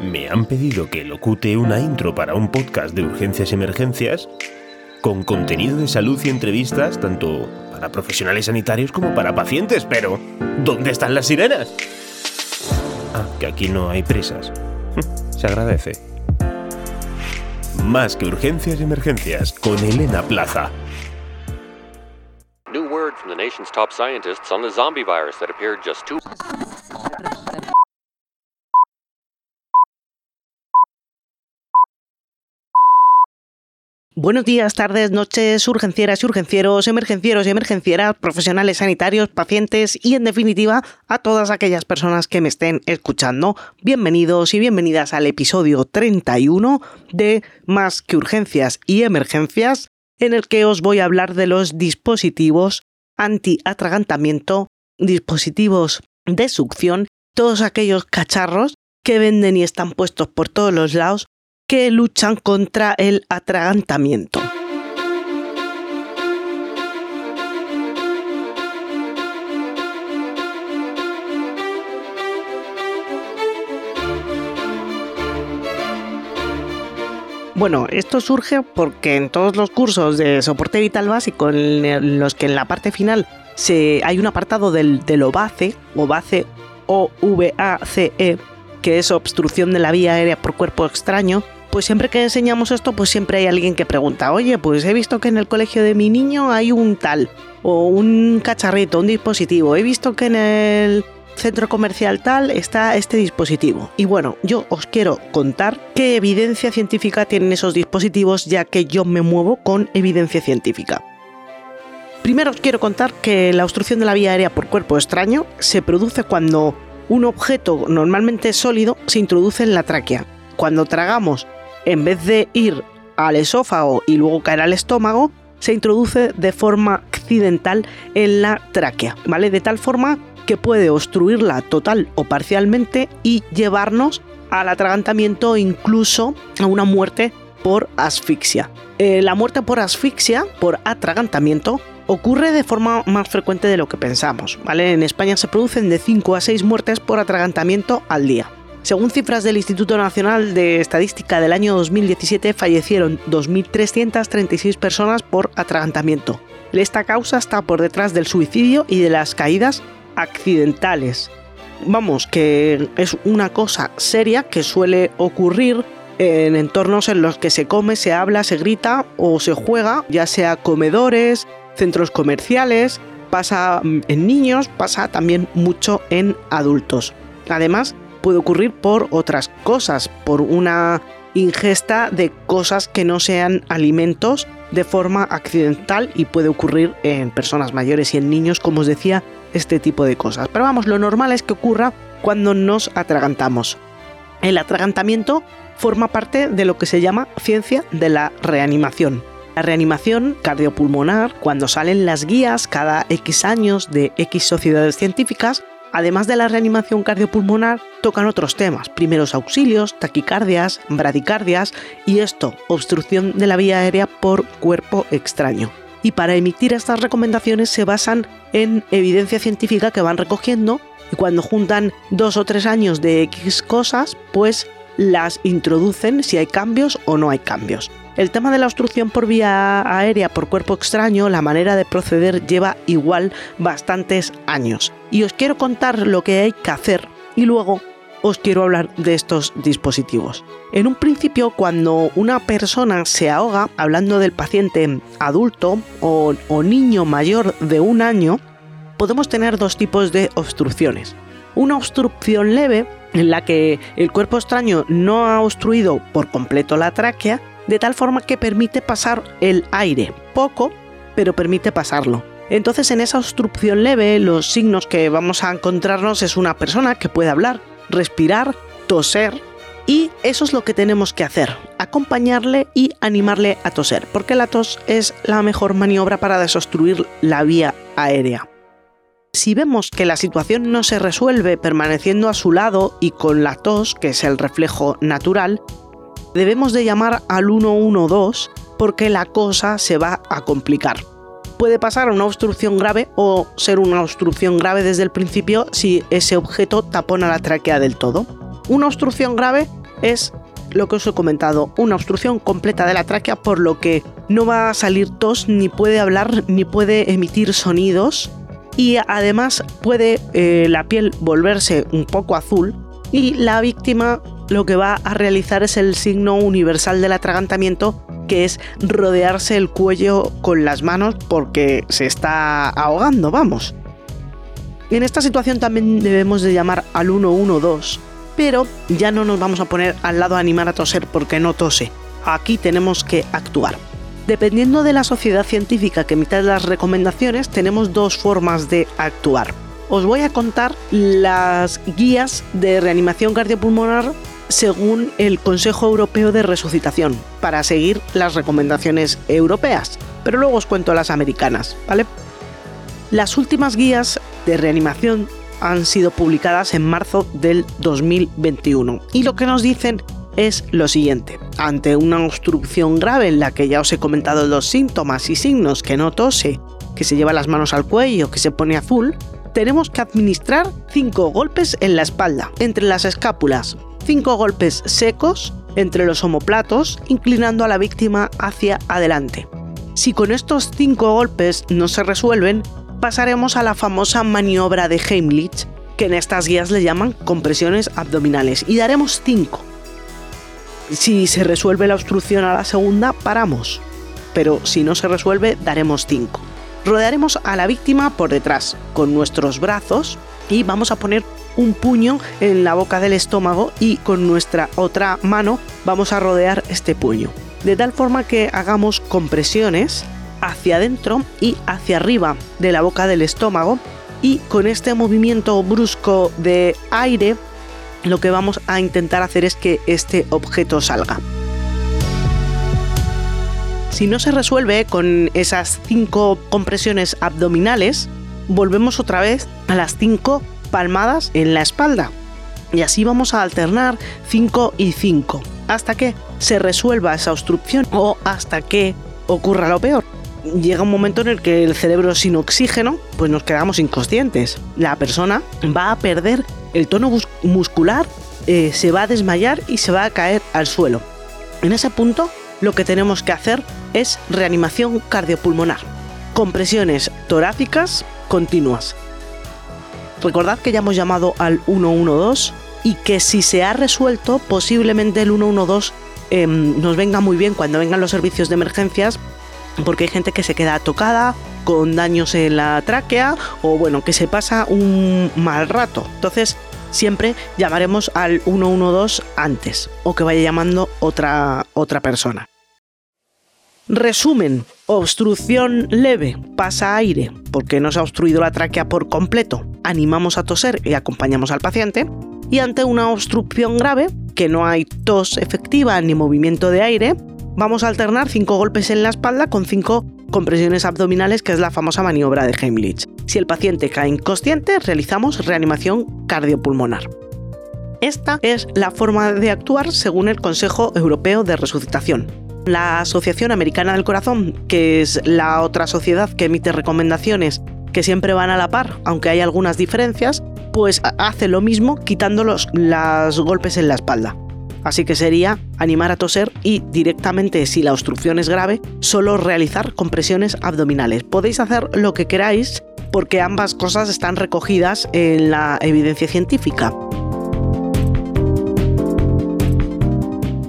me han pedido que locute una intro para un podcast de urgencias y emergencias con contenido de salud y entrevistas tanto para profesionales sanitarios como para pacientes, pero ¿dónde están las sirenas? Ah, que aquí no hay presas. Se agradece. Más que urgencias y emergencias con Elena Plaza. New word from the nation's top scientists on the zombie virus that appeared just two. Buenos días, tardes, noches, urgencieras y urgencieros, emergencieros y emergencieras, profesionales sanitarios, pacientes y en definitiva a todas aquellas personas que me estén escuchando. Bienvenidos y bienvenidas al episodio 31 de Más que urgencias y emergencias, en el que os voy a hablar de los dispositivos anti-atragantamiento, dispositivos de succión, todos aquellos cacharros que venden y están puestos por todos los lados que luchan contra el atragantamiento. Bueno, esto surge porque en todos los cursos de soporte vital básico, en los que en la parte final se, hay un apartado del, del OVACE, OVACE o VACE, que es obstrucción de la vía aérea por cuerpo extraño, pues siempre que enseñamos esto, pues siempre hay alguien que pregunta, oye, pues he visto que en el colegio de mi niño hay un tal, o un cacharrito, un dispositivo, he visto que en el centro comercial tal está este dispositivo. Y bueno, yo os quiero contar qué evidencia científica tienen esos dispositivos, ya que yo me muevo con evidencia científica. Primero os quiero contar que la obstrucción de la vía aérea por cuerpo extraño se produce cuando un objeto normalmente sólido se introduce en la tráquea. Cuando tragamos en vez de ir al esófago y luego caer al estómago, se introduce de forma accidental en la tráquea, ¿vale? De tal forma que puede obstruirla total o parcialmente y llevarnos al atragantamiento o incluso a una muerte por asfixia. Eh, la muerte por asfixia, por atragantamiento, ocurre de forma más frecuente de lo que pensamos, ¿vale? En España se producen de 5 a 6 muertes por atragantamiento al día. Según cifras del Instituto Nacional de Estadística del año 2017, fallecieron 2.336 personas por atragantamiento. Esta causa está por detrás del suicidio y de las caídas accidentales. Vamos, que es una cosa seria que suele ocurrir en entornos en los que se come, se habla, se grita o se juega, ya sea comedores, centros comerciales, pasa en niños, pasa también mucho en adultos. Además, puede ocurrir por otras cosas, por una ingesta de cosas que no sean alimentos de forma accidental y puede ocurrir en personas mayores y en niños, como os decía, este tipo de cosas. Pero vamos, lo normal es que ocurra cuando nos atragantamos. El atragantamiento forma parte de lo que se llama ciencia de la reanimación. La reanimación cardiopulmonar, cuando salen las guías cada X años de X sociedades científicas, Además de la reanimación cardiopulmonar, tocan otros temas, primeros auxilios, taquicardias, bradicardias y esto, obstrucción de la vía aérea por cuerpo extraño. Y para emitir estas recomendaciones se basan en evidencia científica que van recogiendo y cuando juntan dos o tres años de X cosas, pues las introducen si hay cambios o no hay cambios. El tema de la obstrucción por vía aérea por cuerpo extraño, la manera de proceder lleva igual bastantes años. Y os quiero contar lo que hay que hacer y luego os quiero hablar de estos dispositivos. En un principio, cuando una persona se ahoga, hablando del paciente adulto o, niño mayor de un año, podemos tener dos tipos de obstrucciones. Una obstrucción leve, en la que el cuerpo extraño no ha obstruido por completo la tráquea, de tal forma que permite pasar el aire, poco, pero permite pasarlo. Entonces en esa obstrucción leve los signos que vamos a encontrarnos es una persona que puede hablar, respirar, toser y eso es lo que tenemos que hacer, acompañarle y animarle a toser, porque la tos es la mejor maniobra para desobstruir la vía aérea. Si vemos que la situación no se resuelve permaneciendo a su lado y con la tos, que es el reflejo natural, debemos de llamar al 112 porque la cosa se va a complicar. Puede pasar a una obstrucción grave o ser una obstrucción grave desde el principio si ese objeto tapona la tráquea del todo. Una obstrucción grave es lo que os he comentado, una obstrucción completa de la tráquea, por lo que no va a salir tos, ni puede hablar, ni puede emitir sonidos. Y además puede eh, la piel volverse un poco azul y la víctima lo que va a realizar es el signo universal del atragantamiento, que es rodearse el cuello con las manos porque se está ahogando, vamos. En esta situación también debemos de llamar al 112 pero ya no nos vamos a poner al lado a animar a toser porque no tose. Aquí tenemos que actuar. Dependiendo de la sociedad científica que emita las recomendaciones, tenemos dos formas de actuar. Os voy a contar las guías de reanimación cardiopulmonar según el Consejo Europeo de Resucitación, para seguir las recomendaciones europeas. Pero luego os cuento las americanas, ¿vale? Las últimas guías de reanimación han sido publicadas en marzo del 2021 y lo que nos dicen es lo siguiente. Ante una obstrucción grave en la que ya os he comentado los síntomas y signos que no tose, que se lleva las manos al cuello, que se pone azul, tenemos que administrar 5 golpes en la espalda, entre las escápulas, 5 golpes secos entre los omoplatos, inclinando a la víctima hacia adelante. Si con estos 5 golpes no se resuelven, pasaremos a la famosa maniobra de Heimlich, que en estas guías le llaman compresiones abdominales, y daremos 5. Si se resuelve la obstrucción a la segunda, paramos, pero si no se resuelve, daremos 5. Rodearemos a la víctima por detrás con nuestros brazos y vamos a poner un puño en la boca del estómago y con nuestra otra mano vamos a rodear este puño. De tal forma que hagamos compresiones hacia adentro y hacia arriba de la boca del estómago y con este movimiento brusco de aire lo que vamos a intentar hacer es que este objeto salga. Si no se resuelve con esas cinco compresiones abdominales, volvemos otra vez a las cinco palmadas en la espalda. Y así vamos a alternar 5 y 5 hasta que se resuelva esa obstrucción o hasta que ocurra lo peor llega un momento en el que el cerebro sin oxígeno, pues nos quedamos inconscientes. La persona va a perder el tono muscular, eh, se va a desmayar y se va a caer al suelo. En ese punto, lo que tenemos que hacer es reanimación cardiopulmonar, compresiones torácicas continuas. Recordad que ya hemos llamado al 112 y que si se ha resuelto, posiblemente el 112 em, nos venga muy bien cuando vengan los servicios de emergencias porque hay gente que se queda tocada con daños en la tráquea o bueno, que se pasa un mal rato. Entonces, siempre llamaremos al 112 antes o que vaya llamando otra, otra persona. Resumen, obstrucción leve, pasa aire porque no se ha obstruido la tráquea por completo. Animamos a toser y acompañamos al paciente. Y ante una obstrucción grave, que no hay tos efectiva ni movimiento de aire, vamos a alternar 5 golpes en la espalda con 5 compresiones abdominales, que es la famosa maniobra de Heimlich. Si el paciente cae inconsciente, realizamos reanimación cardiopulmonar. Esta es la forma de actuar según el Consejo Europeo de Resucitación. La Asociación Americana del Corazón, que es la otra sociedad que emite recomendaciones que siempre van a la par, aunque hay algunas diferencias, pues hace lo mismo quitando los, los golpes en la espalda. Así que sería animar a toser y directamente, si la obstrucción es grave, solo realizar compresiones abdominales. Podéis hacer lo que queráis porque ambas cosas están recogidas en la evidencia científica.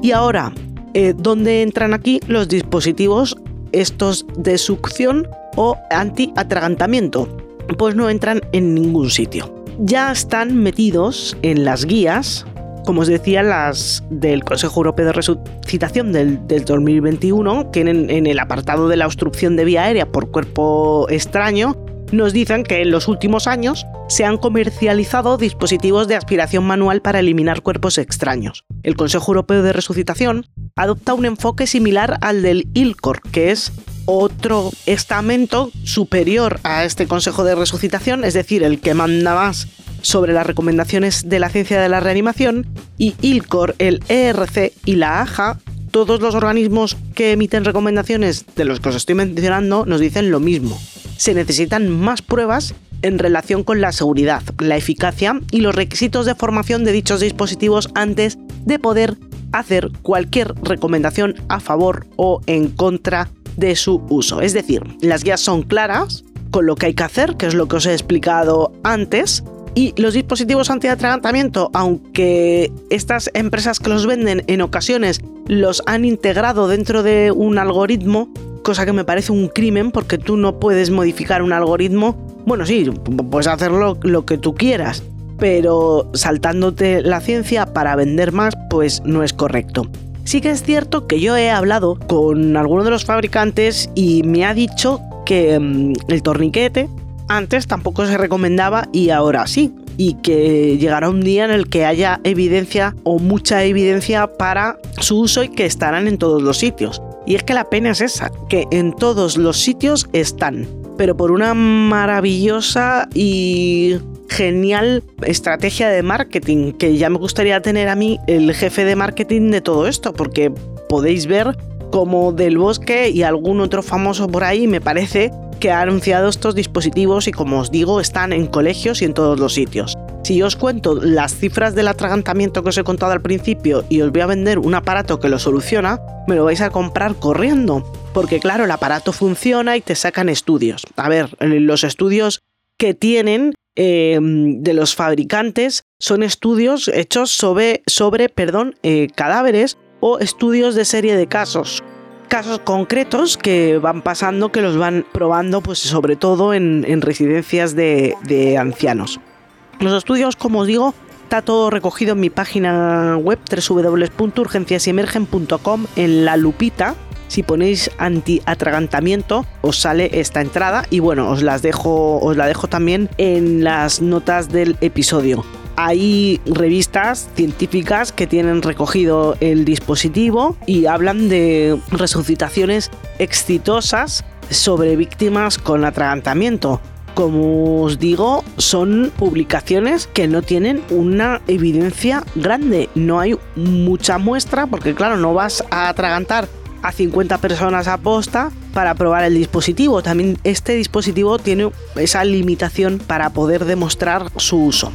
Y ahora, eh, ¿dónde entran aquí los dispositivos estos de succión o anti-atragantamiento? Pues no entran en ningún sitio. Ya están metidos en las guías como os decía, las del Consejo Europeo de Resucitación del, 2021, que en, el apartado de la obstrucción de vía aérea por cuerpo extraño, nos dicen que en los últimos años se han comercializado dispositivos de aspiración manual para eliminar cuerpos extraños. El Consejo Europeo de Resucitación adopta un enfoque similar al del ILCOR, que es otro estamento superior a este Consejo de Resucitación, es decir, el que manda más sobre las recomendaciones de la ciencia de la reanimación y ILCOR, el ERC y la AJA, todos los organismos que emiten recomendaciones de los que os estoy mencionando nos dicen lo mismo. Se necesitan más pruebas en relación con la seguridad, la eficacia y los requisitos de formación de dichos dispositivos antes de poder hacer cualquier recomendación a favor o en contra de su uso. Es decir, las guías son claras con lo que hay que hacer, que es lo que os he explicado antes, y los dispositivos antiatragantamiento, aunque estas empresas que los venden en ocasiones los han integrado dentro de un algoritmo, cosa que me parece un crimen porque tú no puedes modificar un algoritmo. Bueno, sí, puedes hacerlo lo que tú quieras, pero saltándote la ciencia para vender más, pues no es correcto. Sí que es cierto que yo he hablado con alguno de los fabricantes y me ha dicho que mm, el torniquete antes tampoco se recomendaba y ahora sí. Y que llegará un día en el que haya evidencia o mucha evidencia para su uso y que estarán en todos los sitios. Y es que la pena es esa, que en todos los sitios están, pero por una maravillosa y genial estrategia de marketing, que ya me gustaría tener a mí el jefe de marketing de todo esto, porque podéis ver como Del Bosque y algún otro famoso por ahí, me parece que ha anunciado estos dispositivos y como os digo están en colegios y en todos los sitios. Si yo os cuento las cifras del atragantamiento que os he contado al principio y os voy a vender un aparato que lo soluciona, me lo vais a comprar corriendo. Porque claro, el aparato funciona y te sacan estudios. A ver, los estudios que tienen em, de los fabricantes son estudios hechos sobre, sobre perdón, eh, cadáveres o estudios de serie de casos, casos concretos que van pasando, que los van probando, pues sobre todo en, residencias de, ancianos. Los estudios, como os digo, está todo recogido en mi página web www.urgenciasiemergen.com en la lupita. Si ponéis anti-atragantamiento, os sale esta entrada y bueno, os las dejo, os la dejo también en las notas del episodio. Hay revistas científicas que tienen recogido el dispositivo y hablan de resucitaciones exitosas sobre víctimas con atragantamiento. Como os digo, son publicaciones que no tienen una evidencia grande. No hay mucha muestra porque claro, no vas a atragantar a 50 personas a posta para probar el dispositivo. También este dispositivo tiene esa limitación para poder demostrar su uso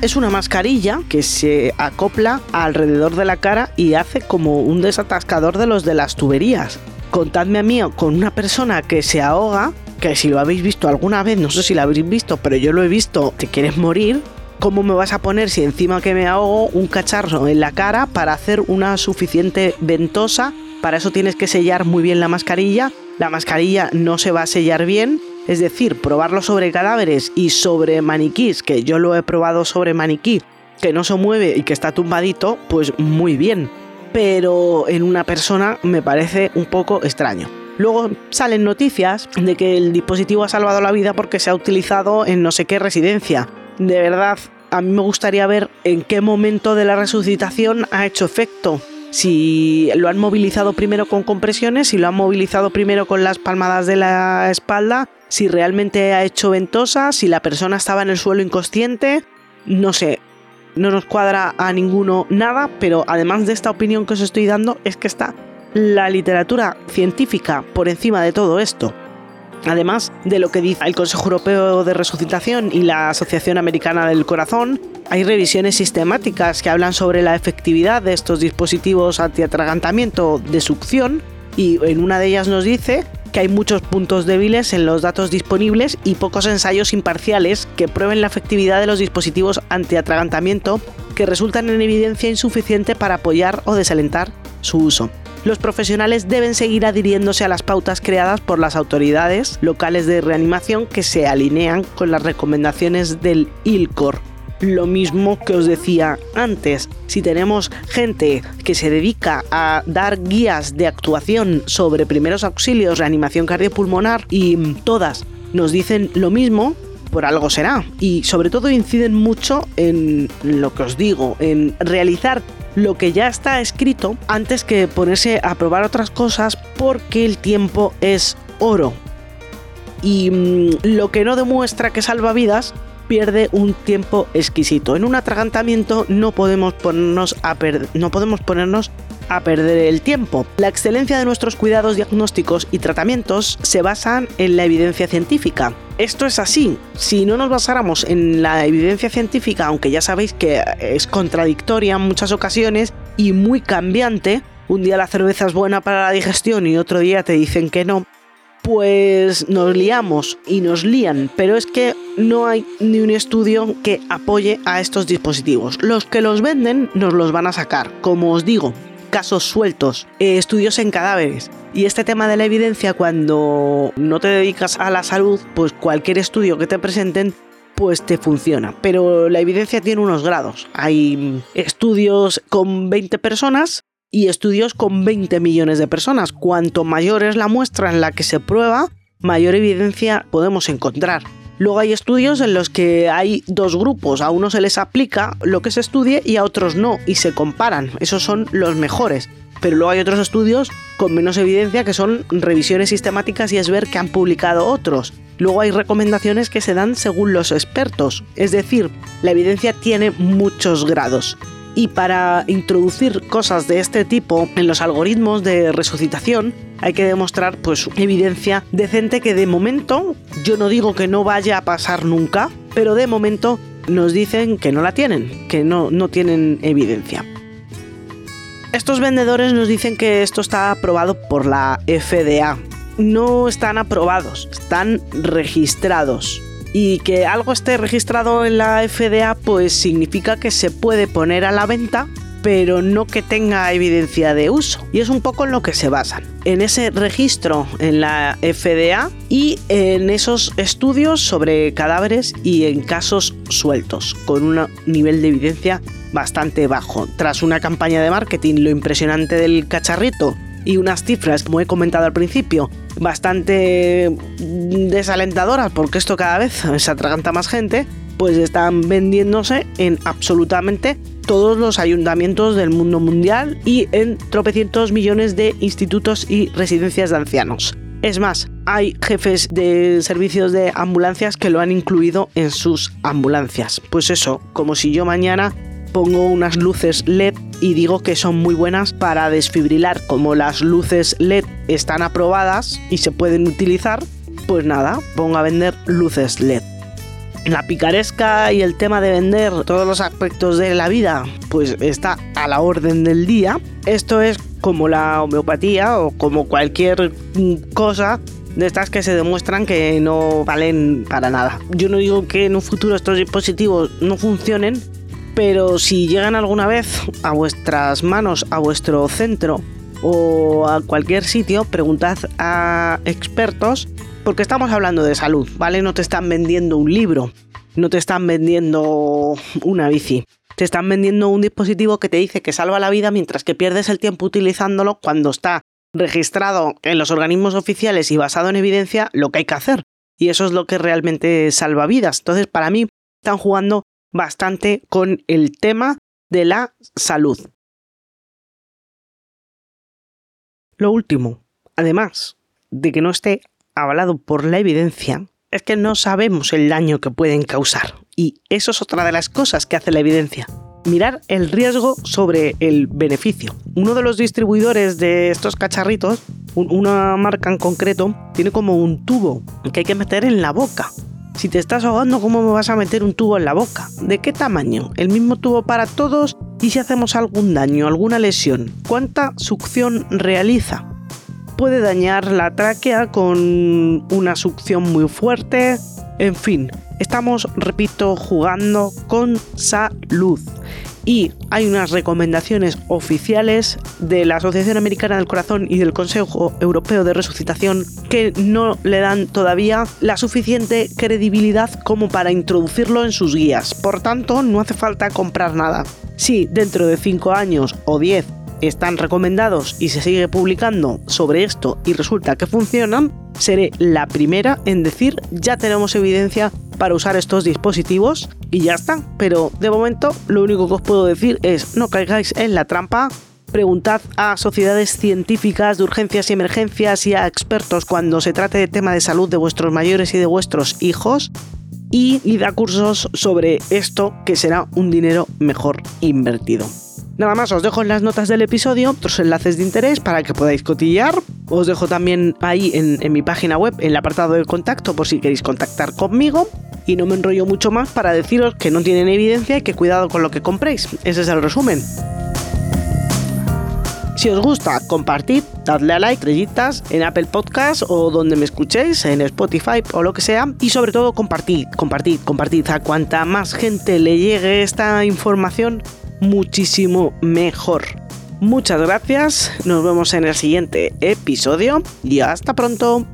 es una mascarilla que se acopla alrededor de la cara y hace como un desatascador de los de las tuberías. Contadme a mí con una persona que se ahoga, que si lo habéis visto alguna vez, no sé si lo habéis visto, pero yo lo he visto, te quieres morir. ¿Cómo me vas a poner si encima que me ahogo un cacharro en la cara para hacer una suficiente ventosa? Para eso tienes que sellar muy bien la mascarilla. La mascarilla no se va a sellar bien es decir, probarlo sobre cadáveres y sobre maniquís, que yo lo he probado sobre maniquí, que no se mueve y que está tumbadito, pues muy bien. Pero en una persona me parece un poco extraño. Luego salen noticias de que el dispositivo ha salvado la vida porque se ha utilizado en no sé qué residencia. De verdad, a mí me gustaría ver en qué momento de la resucitación ha hecho efecto. Si lo han movilizado primero con compresiones, si lo han movilizado primero con las palmadas de la espalda, si realmente ha hecho ventosa, si la persona estaba en el suelo inconsciente, no sé, no nos cuadra a ninguno nada, pero además de esta opinión que os estoy dando, es que está la literatura científica por encima de todo esto. Además de lo que dice el Consejo Europeo de Resucitación y la Asociación Americana del Corazón, hay revisiones sistemáticas que hablan sobre la efectividad de estos dispositivos antiatragantamiento de succión y en una de ellas nos dice que hay muchos puntos débiles en los datos disponibles y pocos ensayos imparciales que prueben la efectividad de los dispositivos antiatragantamiento que resultan en evidencia insuficiente para apoyar o desalentar su uso. Los profesionales deben seguir adhiriéndose a las pautas creadas por las autoridades locales de reanimación que se alinean con las recomendaciones del ILCOR, lo mismo que os decía antes. Si tenemos gente que se dedica a dar guías de actuación sobre primeros auxilios, reanimación cardiopulmonar y todas nos dicen lo mismo, por algo será. Y sobre todo inciden mucho en lo que os digo, en realizar lo que ya está escrito antes que ponerse a probar otras cosas porque el tiempo es oro. Y mm, lo que no demuestra que salva vidas pierde un tiempo exquisito. En un atragantamiento no podemos ponernos a, no podemos ponernos a perder el tiempo. La excelencia de nuestros cuidados diagnósticos y tratamientos se basan en la evidencia científica. Esto es así. Si no nos basáramos en la evidencia científica, aunque ya sabéis que es contradictoria en muchas ocasiones y muy cambiante, un día la cerveza es buena para la digestión y otro día te dicen que no, pues nos liamos y nos lían, pero es que no hay ni un estudio que apoye a estos dispositivos. Los que los venden nos los van a sacar, como os digo, casos sueltos, eh, estudios en cadáveres. Y este tema de la evidencia, cuando no te dedicas a la salud, pues cualquier estudio que te presenten pues te funciona. Pero la evidencia tiene unos grados. Hay estudios con 20 personas y estudios con 20 millones de personas. Cuanto mayor es la muestra en la que se prueba, mayor evidencia podemos encontrar. Luego hay estudios en los que hay dos grupos, a unos se les aplica lo que se estudie y a otros no, y se comparan, esos son los mejores. Pero luego hay otros estudios con menos evidencia que son revisiones sistemáticas y es ver que han publicado otros. Luego hay recomendaciones que se dan según los expertos, es decir, la evidencia tiene muchos grados y para introducir cosas de este tipo en los algoritmos de resucitación hay que demostrar pues evidencia decente que de momento yo no digo que no vaya a pasar nunca, pero de momento nos dicen que no la tienen, que no, no tienen evidencia. Estos vendedores nos dicen que esto está aprobado por la FDA. No están aprobados, están registrados y que algo esté registrado en la FDA pues significa que se puede poner a la venta pero no que tenga evidencia de uso. Y es un poco en lo que se basan. En ese registro en la FDA y en esos estudios sobre cadáveres y en casos sueltos, con un nivel de evidencia bastante bajo. Tras una campaña de marketing, lo impresionante del cacharrito y unas cifras, como he comentado al principio, bastante desalentadoras, porque esto cada vez se atraganta más gente, pues están vendiéndose en absolutamente todos los ayuntamientos del mundo mundial y en tropecientos millones de institutos y residencias de ancianos. Es más, hay jefes de servicios de ambulancias que lo han incluido en sus ambulancias. Pues eso, como si yo mañana pongo unas luces LED y digo que son muy buenas para desfibrilar. Como las luces LED están aprobadas y se pueden utilizar, pues nada, pongo a vender luces LED. La picaresca y el tema de vender todos los aspectos de la vida, pues está a la orden del día. Esto es como la homeopatía o como cualquier cosa de estas que se demuestran que no valen para nada. Yo no digo que en un futuro estos dispositivos no funcionen, pero si llegan alguna vez a vuestras manos, a vuestro centro o a cualquier sitio, preguntad a expertos porque estamos hablando de salud, ¿vale? No te están vendiendo un libro, no te están vendiendo una bici. Te están vendiendo un dispositivo que te dice que salva la vida mientras que pierdes el tiempo utilizándolo cuando está registrado en los organismos oficiales y basado en evidencia lo que hay que hacer. Y eso es lo que realmente salva vidas. Entonces, para mí, están jugando bastante con el tema de la salud. Lo último, además de que no esté avalado por la evidencia, es que no sabemos el daño que pueden causar. Y eso es otra de las cosas que hace la evidencia. Mirar el riesgo sobre el beneficio. Uno de los distribuidores de estos cacharritos, una marca en concreto, tiene como un tubo que hay que meter en la boca si te estás ahogando, ¿cómo me vas a meter un tubo en la boca? ¿De qué tamaño? ¿El mismo tubo para todos? ¿Y si hacemos algún daño, alguna lesión? ¿Cuánta succión realiza? Puede dañar la tráquea con una succión muy fuerte. En fin, estamos, repito, jugando con salud y hay unas recomendaciones oficiales de la Asociación Americana del Corazón y del Consejo Europeo de Resucitación que no le dan todavía la suficiente credibilidad como para introducirlo en sus guías. Por tanto, no hace falta comprar nada. Si dentro de 5 años o 10 están recomendados y se sigue publicando sobre esto y resulta que funcionan, seré la primera en decir ya tenemos evidencia para usar estos dispositivos y ya está. Pero de momento lo único que os puedo decir es no caigáis en la trampa. Preguntad a sociedades científicas de urgencias y emergencias y a expertos cuando se trate de tema de salud de vuestros mayores y de vuestros hijos y id a cursos sobre esto que será un dinero mejor invertido. Nada más, os dejo en las notas del episodio otros enlaces de interés para que podáis cotillear. Os dejo también ahí en, en mi página web, en el apartado de contacto, por si queréis contactar conmigo. Y no me enrollo mucho más para deciros que no tienen evidencia y que cuidado con lo que compréis. Ese es el resumen. Si os gusta, compartid, dadle a like, estrellitas en Apple Podcast o donde me escuchéis, en Spotify o lo que sea. Y sobre todo, compartid, compartid, compartid. A cuanta más gente le llegue esta información, muchísimo mejor. Muchas gracias, nos vemos en el siguiente episodio y hasta pronto.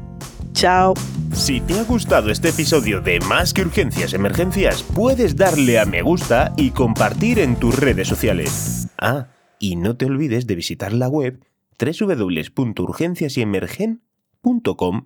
Chao. Si te ha gustado este episodio de Más que Urgencias Emergencias, puedes darle a me gusta y compartir en tus redes sociales. Ah, y no te olvides de visitar la web www.urgenciasyemergen.com